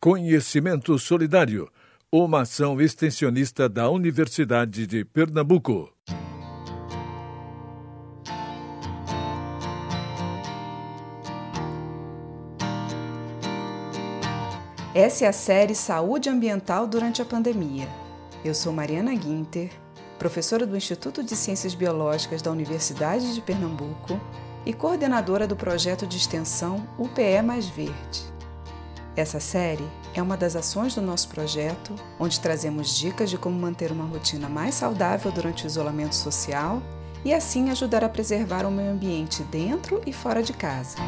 Conhecimento Solidário, uma ação extensionista da Universidade de Pernambuco. Essa é a série Saúde Ambiental durante a Pandemia. Eu sou Mariana Guinter, professora do Instituto de Ciências Biológicas da Universidade de Pernambuco e coordenadora do projeto de extensão UPE Mais Verde. Essa série é uma das ações do nosso projeto, onde trazemos dicas de como manter uma rotina mais saudável durante o isolamento social e assim ajudar a preservar o meio ambiente dentro e fora de casa.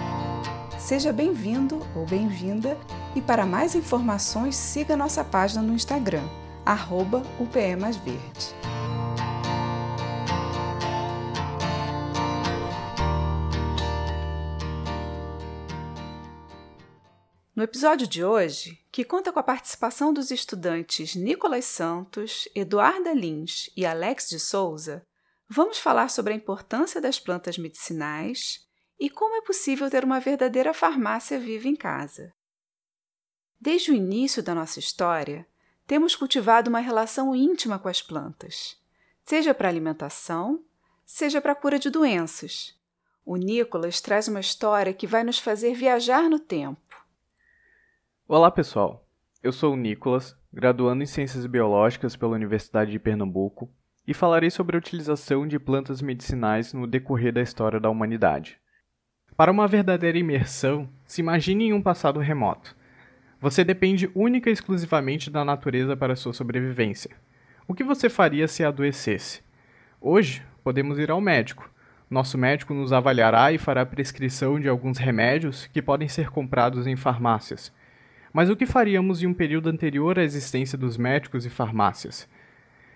Seja bem-vindo ou bem-vinda e para mais informações siga nossa página no Instagram, arroba UPE Mais Verde. No episódio de hoje, que conta com a participação dos estudantes Nicolas Santos, Eduarda Lins e Alex de Souza, vamos falar sobre a importância das plantas medicinais e como é possível ter uma verdadeira farmácia viva em casa. Desde o início da nossa história, temos cultivado uma relação íntima com as plantas, seja para alimentação, seja para cura de doenças. O Nicolas traz uma história que vai nos fazer viajar no tempo Olá pessoal, eu sou o Nicolas, graduando em Ciências Biológicas pela Universidade de Pernambuco e falarei sobre a utilização de plantas medicinais no decorrer da história da humanidade. Para uma verdadeira imersão, se imagine em um passado remoto. Você depende única e exclusivamente da natureza para sua sobrevivência. O que você faria se adoecesse? Hoje, podemos ir ao médico. Nosso médico nos avaliará e fará prescrição de alguns remédios que podem ser comprados em farmácias mas o que faríamos em um período anterior à existência dos médicos e farmácias?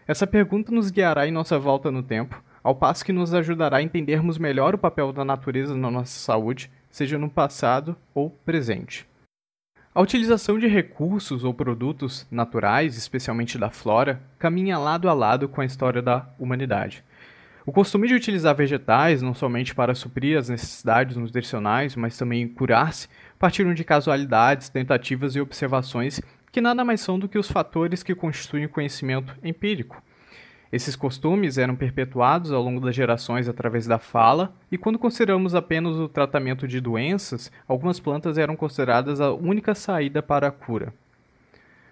Essa pergunta nos guiará em nossa volta no tempo, ao passo que nos ajudará a entendermos melhor o papel da natureza na nossa saúde, seja no passado ou presente. A utilização de recursos ou produtos naturais, especialmente da flora, caminha lado a lado com a história da humanidade. O costume de utilizar vegetais não somente para suprir as necessidades nutricionais, mas também curar-se, partiram de casualidades, tentativas e observações que nada mais são do que os fatores que constituem o conhecimento empírico. Esses costumes eram perpetuados ao longo das gerações através da fala, e quando consideramos apenas o tratamento de doenças, algumas plantas eram consideradas a única saída para a cura.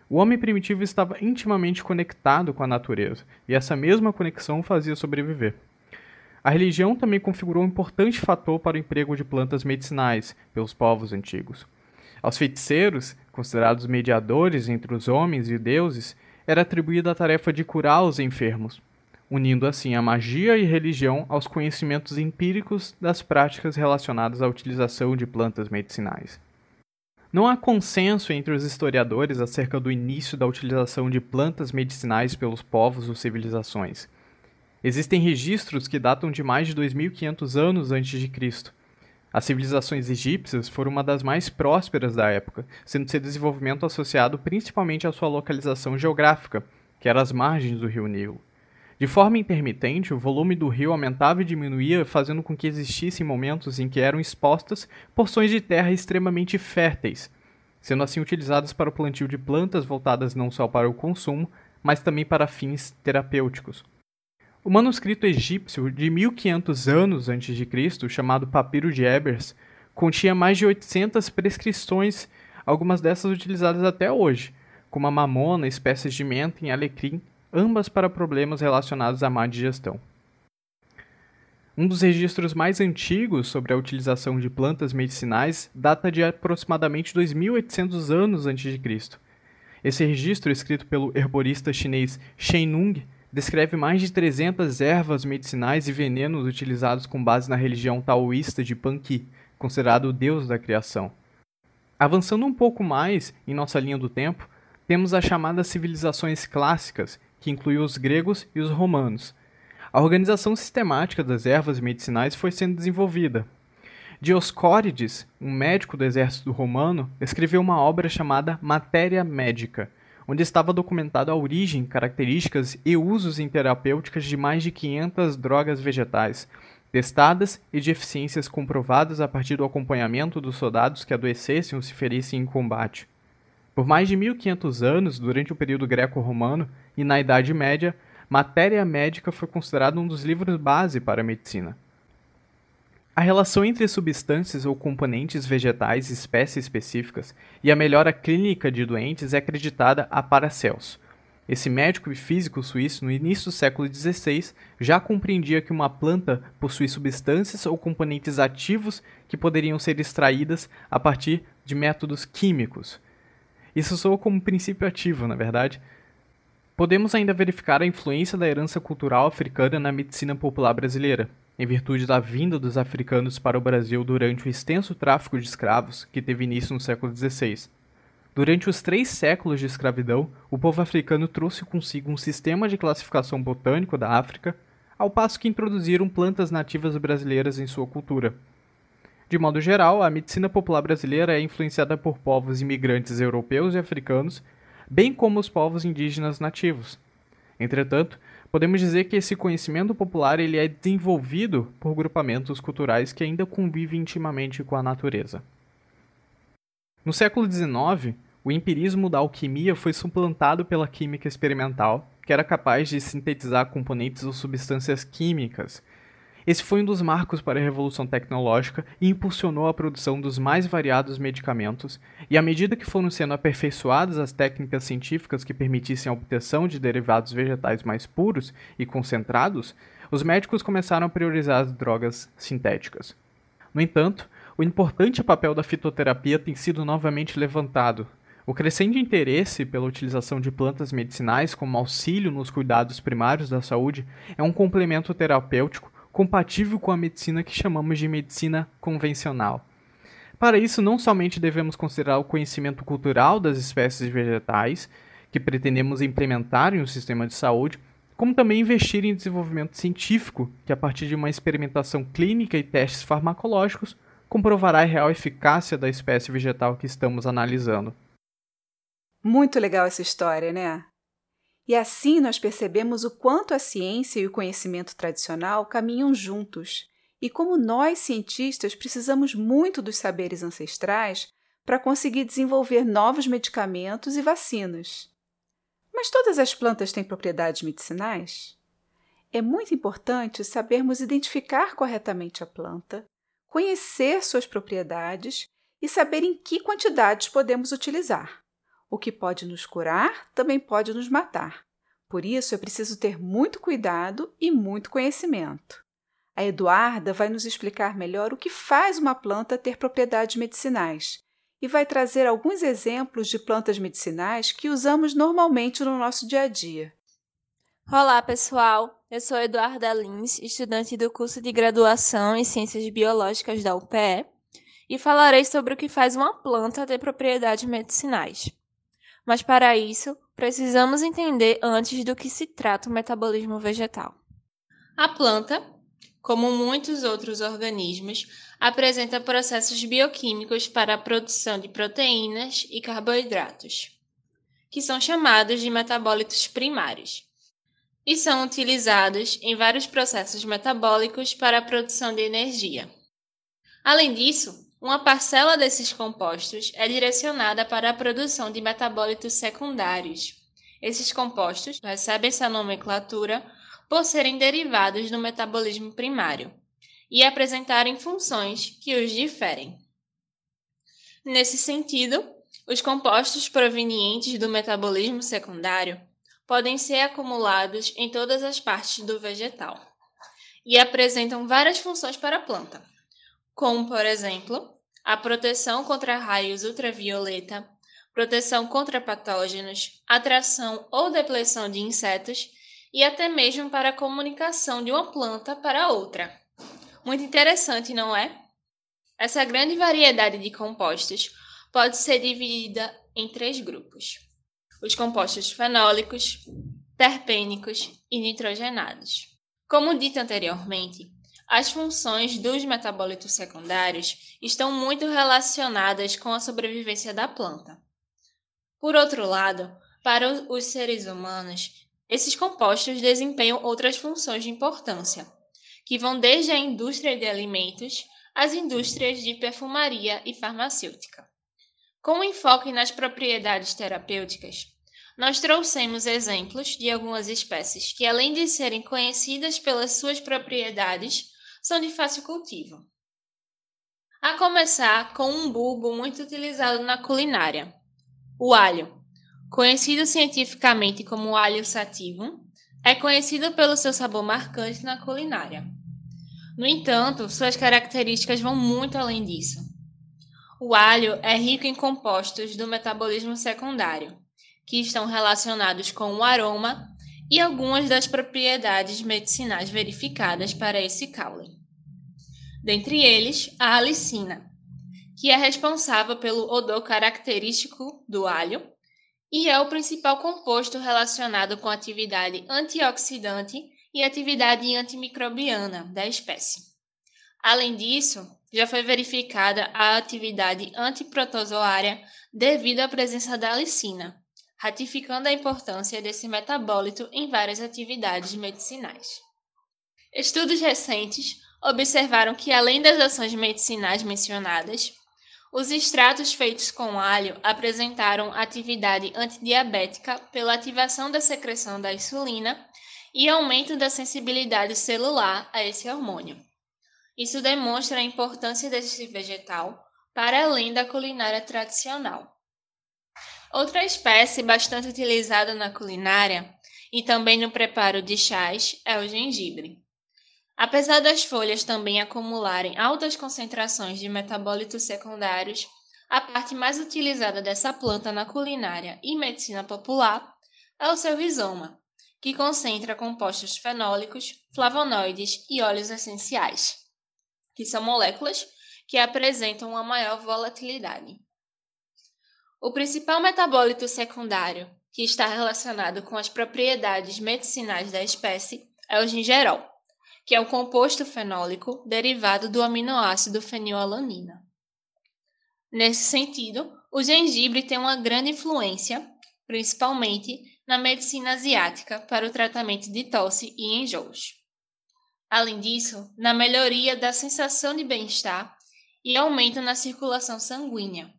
O homem primitivo estava intimamente conectado com a natureza, e essa mesma conexão o fazia sobreviver. A religião também configurou um importante fator para o emprego de plantas medicinais pelos povos antigos. Aos feiticeiros, considerados mediadores entre os homens e deuses, era atribuída a tarefa de curar os enfermos, unindo assim a magia e religião aos conhecimentos empíricos das práticas relacionadas à utilização de plantas medicinais. Não há consenso entre os historiadores acerca do início da utilização de plantas medicinais pelos povos ou civilizações. Existem registros que datam de mais de 2500 anos antes de Cristo. As civilizações egípcias foram uma das mais prósperas da época, sendo seu desenvolvimento associado principalmente à sua localização geográfica, que era às margens do rio Nilo. De forma intermitente, o volume do rio aumentava e diminuía, fazendo com que existissem momentos em que eram expostas porções de terra extremamente férteis, sendo assim utilizadas para o plantio de plantas voltadas não só para o consumo, mas também para fins terapêuticos. O manuscrito egípcio de 1500 anos antes de Cristo, chamado Papiro de Ebers, continha mais de 800 prescrições, algumas dessas utilizadas até hoje, como a mamona, espécies de menta e alecrim, ambas para problemas relacionados à má digestão. Um dos registros mais antigos sobre a utilização de plantas medicinais data de aproximadamente 2800 anos antes de Cristo. Esse registro, escrito pelo herborista chinês Shen Nung, descreve mais de 300 ervas medicinais e venenos utilizados com base na religião taoísta de Panqui, considerado o deus da criação. Avançando um pouco mais em nossa linha do tempo, temos as chamadas civilizações clássicas, que incluiu os gregos e os romanos. A organização sistemática das ervas medicinais foi sendo desenvolvida. Dioscórides, um médico do exército romano, escreveu uma obra chamada Matéria Médica, onde estava documentada a origem, características e usos em terapêuticas de mais de 500 drogas vegetais, testadas e de eficiências comprovadas a partir do acompanhamento dos soldados que adoecessem ou se ferissem em combate. Por mais de 1500 anos, durante o período greco-romano e na Idade Média, matéria médica foi considerada um dos livros base para a medicina. A relação entre substâncias ou componentes vegetais e espécies específicas e a melhora clínica de doentes é acreditada a Paracelso. Esse médico e físico suíço, no início do século XVI, já compreendia que uma planta possui substâncias ou componentes ativos que poderiam ser extraídas a partir de métodos químicos. Isso soa como princípio ativo, na verdade. Podemos ainda verificar a influência da herança cultural africana na medicina popular brasileira, em virtude da vinda dos africanos para o Brasil durante o extenso tráfico de escravos que teve início no século XVI. Durante os três séculos de escravidão, o povo africano trouxe consigo um sistema de classificação botânico da África, ao passo que introduziram plantas nativas brasileiras em sua cultura. De modo geral, a medicina popular brasileira é influenciada por povos imigrantes europeus e africanos, bem como os povos indígenas nativos. Entretanto, podemos dizer que esse conhecimento popular ele é desenvolvido por grupamentos culturais que ainda convivem intimamente com a natureza. No século XIX, o empirismo da alquimia foi suplantado pela química experimental, que era capaz de sintetizar componentes ou substâncias químicas esse foi um dos marcos para a revolução tecnológica e impulsionou a produção dos mais variados medicamentos, e à medida que foram sendo aperfeiçoadas as técnicas científicas que permitissem a obtenção de derivados vegetais mais puros e concentrados, os médicos começaram a priorizar as drogas sintéticas. No entanto, o importante papel da fitoterapia tem sido novamente levantado. O crescente interesse pela utilização de plantas medicinais como auxílio nos cuidados primários da saúde é um complemento terapêutico compatível com a medicina que chamamos de medicina convencional. Para isso, não somente devemos considerar o conhecimento cultural das espécies vegetais que pretendemos implementar em um sistema de saúde, como também investir em desenvolvimento científico, que a partir de uma experimentação clínica e testes farmacológicos comprovará a real eficácia da espécie vegetal que estamos analisando. Muito legal essa história, né? E assim nós percebemos o quanto a ciência e o conhecimento tradicional caminham juntos, e como nós, cientistas, precisamos muito dos saberes ancestrais para conseguir desenvolver novos medicamentos e vacinas. Mas todas as plantas têm propriedades medicinais? É muito importante sabermos identificar corretamente a planta, conhecer suas propriedades e saber em que quantidades podemos utilizar. O que pode nos curar também pode nos matar. Por isso é preciso ter muito cuidado e muito conhecimento. A Eduarda vai nos explicar melhor o que faz uma planta ter propriedades medicinais e vai trazer alguns exemplos de plantas medicinais que usamos normalmente no nosso dia a dia. Olá, pessoal! Eu sou Eduarda Lins, estudante do curso de graduação em Ciências Biológicas da UPE, e falarei sobre o que faz uma planta ter propriedades medicinais. Mas para isso, precisamos entender antes do que se trata o metabolismo vegetal. A planta, como muitos outros organismos, apresenta processos bioquímicos para a produção de proteínas e carboidratos, que são chamados de metabólitos primários, e são utilizados em vários processos metabólicos para a produção de energia. Além disso, uma parcela desses compostos é direcionada para a produção de metabólitos secundários. Esses compostos recebem essa nomenclatura por serem derivados do metabolismo primário e apresentarem funções que os diferem. Nesse sentido, os compostos provenientes do metabolismo secundário podem ser acumulados em todas as partes do vegetal e apresentam várias funções para a planta como, por exemplo, a proteção contra raios ultravioleta, proteção contra patógenos, atração ou depleção de insetos e até mesmo para a comunicação de uma planta para outra. Muito interessante, não é? Essa grande variedade de compostos pode ser dividida em três grupos: os compostos fenólicos, terpênicos e nitrogenados. Como dito anteriormente, as funções dos metabólitos secundários estão muito relacionadas com a sobrevivência da planta. Por outro lado, para os seres humanos, esses compostos desempenham outras funções de importância, que vão desde a indústria de alimentos às indústrias de perfumaria e farmacêutica. Com enfoque nas propriedades terapêuticas, nós trouxemos exemplos de algumas espécies que, além de serem conhecidas pelas suas propriedades, são de fácil cultivo. A começar com um bulbo muito utilizado na culinária, o alho. Conhecido cientificamente como alho sativum, é conhecido pelo seu sabor marcante na culinária. No entanto, suas características vão muito além disso. O alho é rico em compostos do metabolismo secundário, que estão relacionados com o aroma e algumas das propriedades medicinais verificadas para esse caule. Dentre eles, a alicina, que é responsável pelo odor característico do alho e é o principal composto relacionado com atividade antioxidante e atividade antimicrobiana da espécie. Além disso, já foi verificada a atividade antiprotozoária devido à presença da alicina, ratificando a importância desse metabólito em várias atividades medicinais. Estudos recentes observaram que, além das ações medicinais mencionadas, os extratos feitos com alho apresentaram atividade antidiabética pela ativação da secreção da insulina e aumento da sensibilidade celular a esse hormônio. Isso demonstra a importância desse vegetal para além da culinária tradicional. Outra espécie bastante utilizada na culinária e também no preparo de chás é o gengibre. Apesar das folhas também acumularem altas concentrações de metabólitos secundários, a parte mais utilizada dessa planta na culinária e medicina popular é o seu rizoma, que concentra compostos fenólicos, flavonoides e óleos essenciais, que são moléculas que apresentam uma maior volatilidade. O principal metabólito secundário que está relacionado com as propriedades medicinais da espécie é o gingerol, que é um composto fenólico derivado do aminoácido fenilalanina. Nesse sentido, o gengibre tem uma grande influência, principalmente na medicina asiática, para o tratamento de tosse e enjoos. Além disso, na melhoria da sensação de bem-estar e aumento na circulação sanguínea,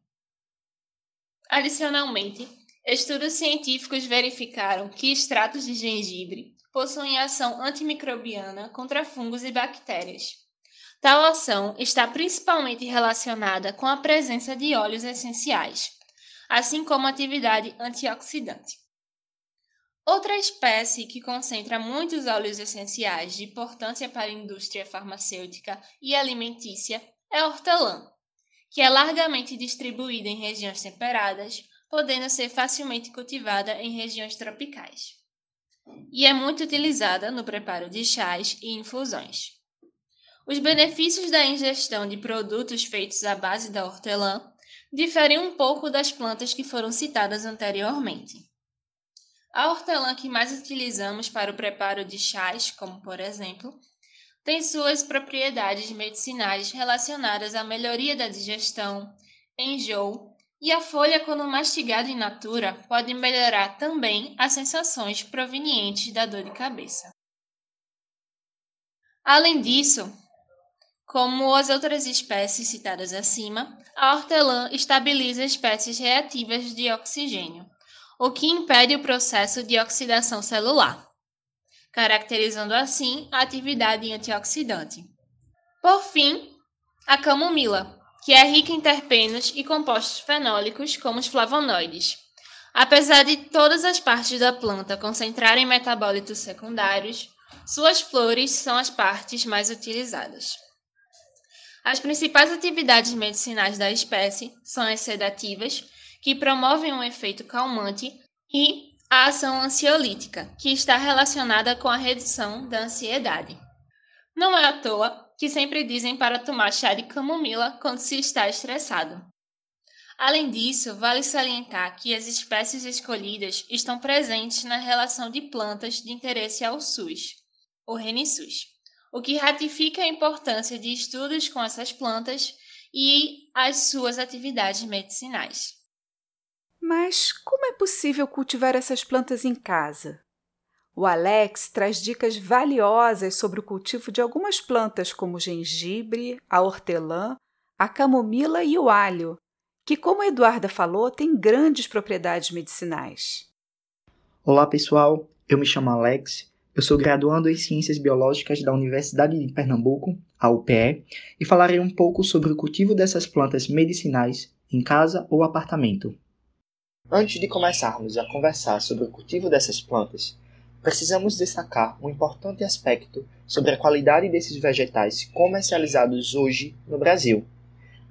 Adicionalmente, estudos científicos verificaram que extratos de gengibre possuem ação antimicrobiana contra fungos e bactérias. Tal ação está principalmente relacionada com a presença de óleos essenciais, assim como atividade antioxidante. Outra espécie que concentra muitos óleos essenciais de importância para a indústria farmacêutica e alimentícia é a hortelã, que é largamente distribuída em regiões temperadas, podendo ser facilmente cultivada em regiões tropicais. E é muito utilizada no preparo de chás e infusões. Os benefícios da ingestão de produtos feitos à base da hortelã diferem um pouco das plantas que foram citadas anteriormente. A hortelã que mais utilizamos para o preparo de chás, como por exemplo, tem suas propriedades medicinais relacionadas à melhoria da digestão, enjoo, e a folha, quando mastigada in natura, pode melhorar também as sensações provenientes da dor de cabeça. Além disso, como as outras espécies citadas acima, a hortelã estabiliza espécies reativas de oxigênio, o que impede o processo de oxidação celular caracterizando assim a atividade antioxidante. Por fim, a camomila, que é rica em terpenos e compostos fenólicos como os flavonoides. Apesar de todas as partes da planta concentrarem metabólitos secundários, suas flores são as partes mais utilizadas. As principais atividades medicinais da espécie são as sedativas, que promovem um efeito calmante, e a ação ansiolítica, que está relacionada com a redução da ansiedade. Não é à toa que sempre dizem para tomar chá de camomila quando se está estressado. Além disso, vale salientar que as espécies escolhidas estão presentes na relação de plantas de interesse ao SUS, o RENISUS, o que ratifica a importância de estudos com essas plantas e as suas atividades medicinais. Mas como é possível cultivar essas plantas em casa? O Alex traz dicas valiosas sobre o cultivo de algumas plantas como o gengibre, a hortelã, a camomila e o alho, que, como a Eduarda falou, tem grandes propriedades medicinais. Olá, pessoal. Eu me chamo Alex. Eu sou graduando em Ciências Biológicas da Universidade de Pernambuco, a UPE, e falarei um pouco sobre o cultivo dessas plantas medicinais em casa ou apartamento. Antes de começarmos a conversar sobre o cultivo dessas plantas, precisamos destacar um importante aspecto sobre a qualidade desses vegetais comercializados hoje no Brasil.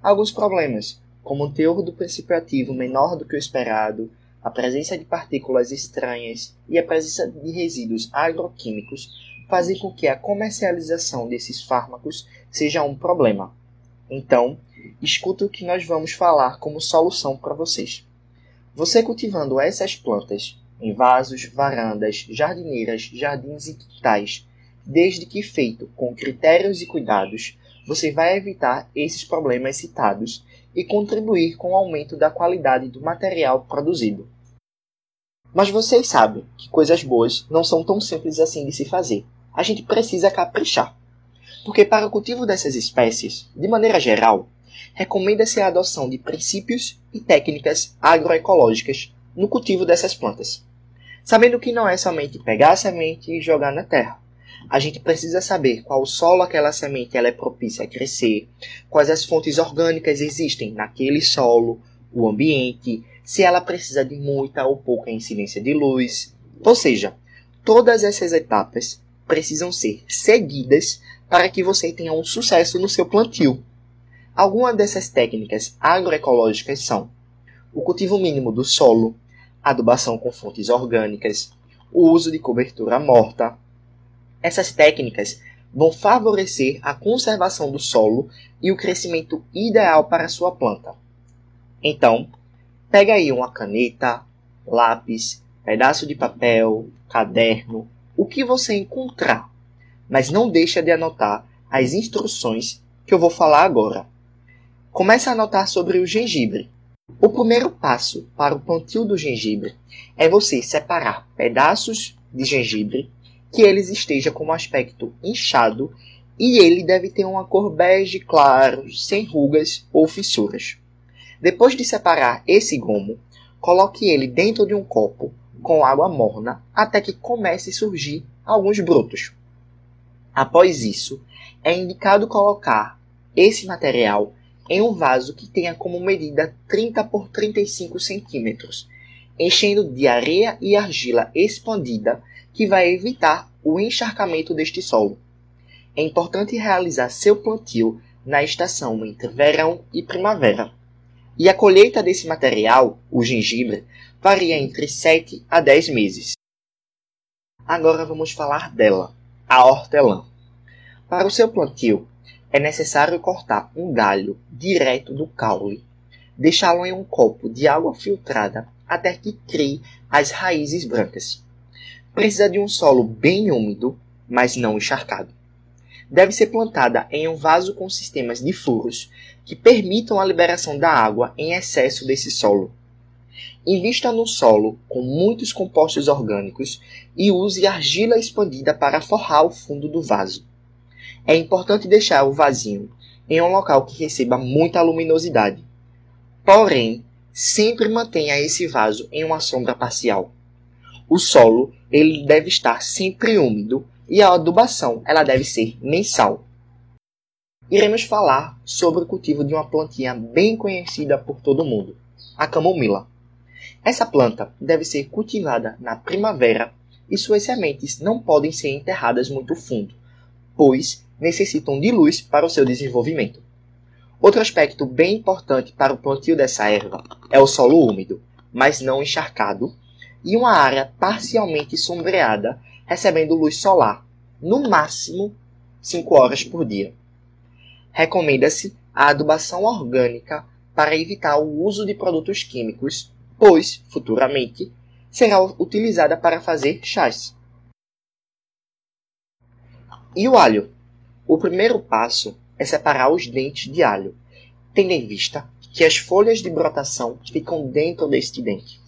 Alguns problemas, como o teor do princípio ativo menor do que o esperado, a presença de partículas estranhas e a presença de resíduos agroquímicos fazem com que a comercialização desses fármacos seja um problema. Então, escuta o que nós vamos falar como solução para vocês. Você cultivando essas plantas em vasos, varandas, jardineiras, jardins e quintais, desde que feito com critérios e cuidados, você vai evitar esses problemas citados e contribuir com o aumento da qualidade do material produzido. Mas vocês sabem que coisas boas não são tão simples assim de se fazer. A gente precisa caprichar. Porque para o cultivo dessas espécies, de maneira geral, recomenda-se a adoção de princípios e técnicas agroecológicas no cultivo dessas plantas. Sabendo que não é somente pegar a semente e jogar na terra. A gente precisa saber qual solo aquela semente ela é propícia a crescer, quais as fontes orgânicas existem naquele solo, o ambiente, se ela precisa de muita ou pouca incidência de luz. Ou seja, todas essas etapas precisam ser seguidas para que você tenha um sucesso no seu plantio. Algumas dessas técnicas agroecológicas são o cultivo mínimo do solo, adubação com fontes orgânicas, o uso de cobertura morta. Essas técnicas vão favorecer a conservação do solo e o crescimento ideal para sua planta. Então, pega aí uma caneta, lápis, pedaço de papel, caderno, o que você encontrar, mas não deixa de anotar as instruções que eu vou falar agora. Comece a anotar sobre o gengibre. O primeiro passo para o plantio do gengibre é você separar pedaços de gengibre que eles estejam com um aspecto inchado e ele deve ter uma cor bege claro, sem rugas ou fissuras. Depois de separar esse gomo, coloque ele dentro de um copo com água morna até que comece a surgir alguns brotos. Após isso, é indicado colocar esse material em um vaso que tenha como medida 30 por 35 centímetros, enchendo de areia e argila expandida que vai evitar o encharcamento deste solo. É importante realizar seu plantio na estação entre verão e primavera. E a colheita desse material, o gengibre, varia entre 7 a 10 meses. Agora vamos falar dela, a hortelã. Para o seu plantio, é necessário cortar um galho direto do caule, deixá-lo em um copo de água filtrada até que crie as raízes brancas. Precisa de um solo bem úmido, mas não encharcado. Deve ser plantada em um vaso com sistemas de furos que permitam a liberação da água em excesso desse solo. Invista no solo com muitos compostos orgânicos e use argila expandida para forrar o fundo do vaso. É importante deixar o vasinho em um local que receba muita luminosidade. Porém, sempre mantenha esse vaso em uma sombra parcial. O solo ele deve estar sempre úmido e a adubação ela deve ser mensal. Iremos falar sobre o cultivo de uma plantinha bem conhecida por todo mundo, a camomila. Essa planta deve ser cultivada na primavera e suas sementes não podem ser enterradas muito fundo, pois necessitam de luz para o seu desenvolvimento. Outro aspecto bem importante para o plantio dessa erva é o solo úmido, mas não encharcado, e uma área parcialmente sombreada, recebendo luz solar, no máximo 5 horas por dia. Recomenda-se a adubação orgânica para evitar o uso de produtos químicos, pois, futuramente, será utilizada para fazer chás. E o alho? O primeiro passo é separar os dentes de alho, tendo em vista que as folhas de brotação ficam dentro deste dente.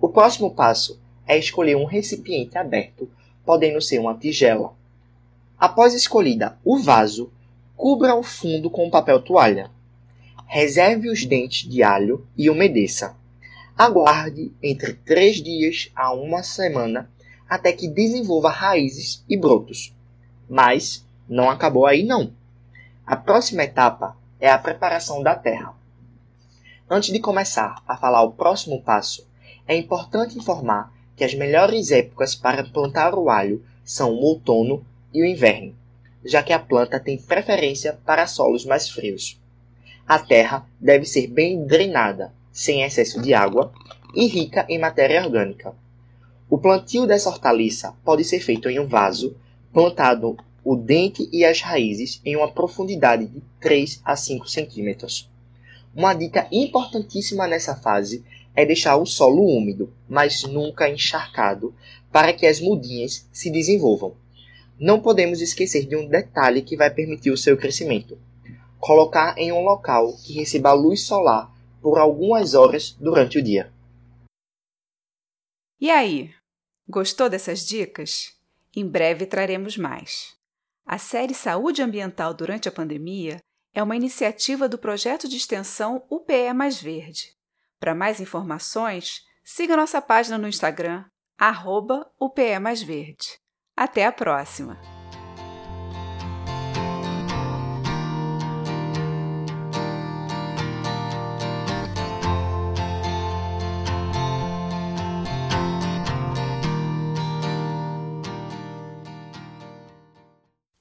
O próximo passo é escolher um recipiente aberto, podendo ser uma tigela. Após escolhida o vaso, cubra o fundo com papel toalha. Reserve os dentes de alho e umedeça. Aguarde entre 3 dias a uma semana até que desenvolva raízes e brotos. Mas não acabou aí não. A próxima etapa é a preparação da terra. Antes de começar a falar o próximo passo, é importante informar que as melhores épocas para plantar o alho são o outono e o inverno, já que a planta tem preferência para solos mais frios. A terra deve ser bem drenada, sem excesso de água e rica em matéria orgânica. O plantio dessa hortaliça pode ser feito em um vaso, plantado o dente e as raízes em uma profundidade de 3 a 5 centímetros. Uma dica importantíssima nessa fase é deixar o solo úmido, mas nunca encharcado, para que as mudinhas se desenvolvam. Não podemos esquecer de um detalhe que vai permitir o seu crescimento: colocar em um local que receba luz solar por algumas horas durante o dia. E aí, gostou dessas dicas? Em breve traremos mais. A série Saúde Ambiental durante a Pandemia é uma iniciativa do projeto de extensão UPE Mais Verde. Para mais informações, siga nossa página no Instagram, UPE Mais Verde. Até a próxima!